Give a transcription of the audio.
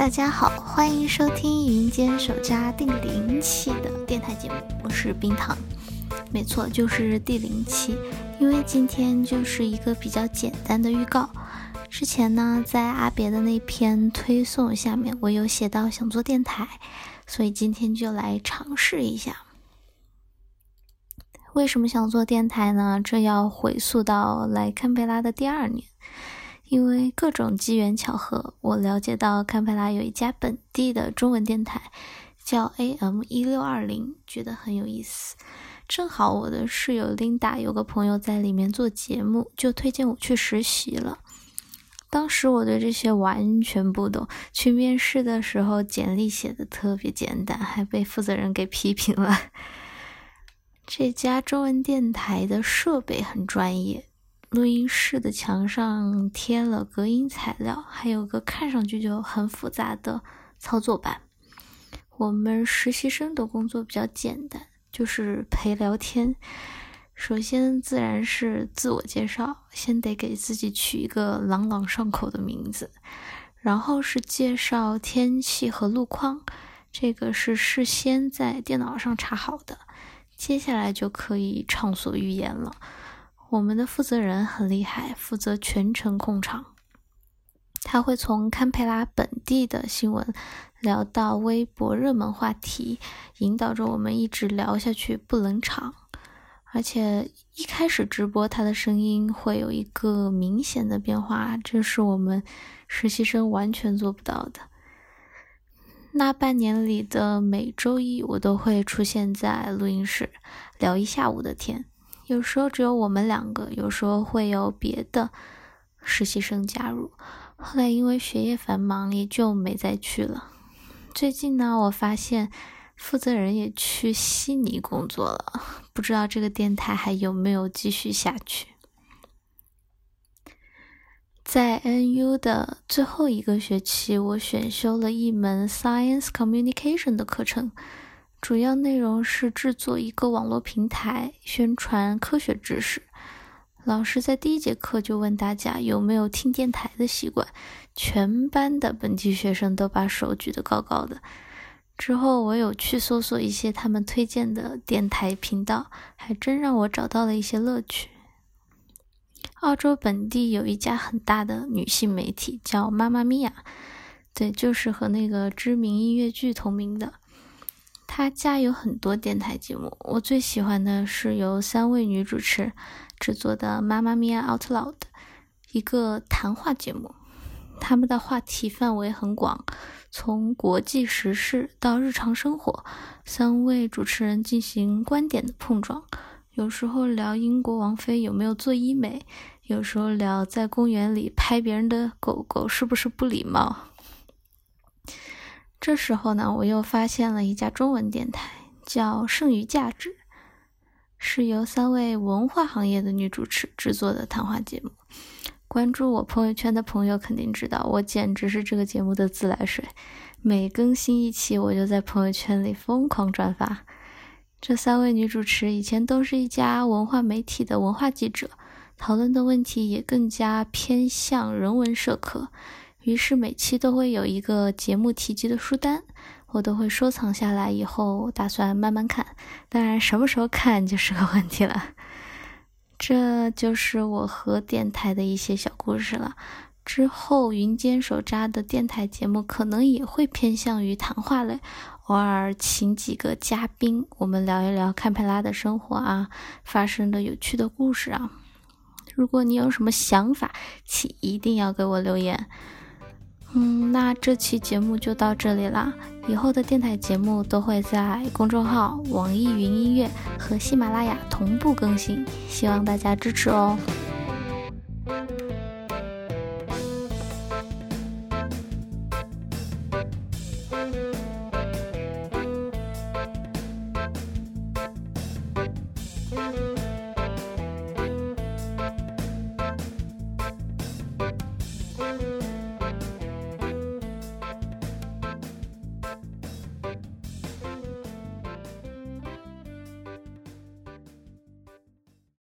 大家好，欢迎收听云间手札第零期的电台节目，我是冰糖。没错，就是第零期，因为今天就是一个比较简单的预告。之前呢，在阿别的那篇推送下面，我有写到想做电台，所以今天就来尝试一下。为什么想做电台呢？这要回溯到来堪培拉的第二年。因为各种机缘巧合，我了解到堪培拉有一家本地的中文电台，叫 AM 一六二零，觉得很有意思。正好我的室友 Linda 有个朋友在里面做节目，就推荐我去实习了。当时我对这些完全不懂，去面试的时候简历写的特别简单，还被负责人给批评了。这家中文电台的设备很专业。录音室的墙上贴了隔音材料，还有个看上去就很复杂的操作板。我们实习生的工作比较简单，就是陪聊天。首先自然是自我介绍，先得给自己取一个朗朗上口的名字。然后是介绍天气和路况，这个是事先在电脑上查好的。接下来就可以畅所欲言了。我们的负责人很厉害，负责全程控场。他会从堪培拉本地的新闻聊到微博热门话题，引导着我们一直聊下去，不冷场。而且一开始直播，他的声音会有一个明显的变化，这是我们实习生完全做不到的。那半年里的每周一，我都会出现在录音室，聊一下午的天。有时候只有我们两个，有时候会有别的实习生加入。后来因为学业繁忙，也就没再去了。最近呢，我发现负责人也去悉尼工作了，不知道这个电台还有没有继续下去。在 NU 的最后一个学期，我选修了一门 Science Communication 的课程。主要内容是制作一个网络平台，宣传科学知识。老师在第一节课就问大家有没有听电台的习惯，全班的本地学生都把手举得高高的。之后我有去搜索一些他们推荐的电台频道，还真让我找到了一些乐趣。澳洲本地有一家很大的女性媒体叫妈妈咪呀，对，就是和那个知名音乐剧同名的。他家有很多电台节目，我最喜欢的是由三位女主持制作的《妈妈咪呀 Out Loud》，一个谈话节目。他们的话题范围很广，从国际时事到日常生活，三位主持人进行观点的碰撞。有时候聊英国王妃有没有做医美，有时候聊在公园里拍别人的狗狗是不是不礼貌。这时候呢，我又发现了一家中文电台，叫“剩余价值”，是由三位文化行业的女主持制作的谈话节目。关注我朋友圈的朋友肯定知道，我简直是这个节目的自来水。每更新一期，我就在朋友圈里疯狂转发。这三位女主持以前都是一家文化媒体的文化记者，讨论的问题也更加偏向人文社科。于是每期都会有一个节目提及的书单，我都会收藏下来，以后打算慢慢看。当然，什么时候看就是个问题了。这就是我和电台的一些小故事了。之后云间手札的电台节目可能也会偏向于谈话类，偶尔请几个嘉宾，我们聊一聊堪培拉的生活啊，发生的有趣的故事啊。如果你有什么想法，请一定要给我留言。嗯，那这期节目就到这里啦。以后的电台节目都会在公众号、网易云音乐和喜马拉雅同步更新，希望大家支持哦。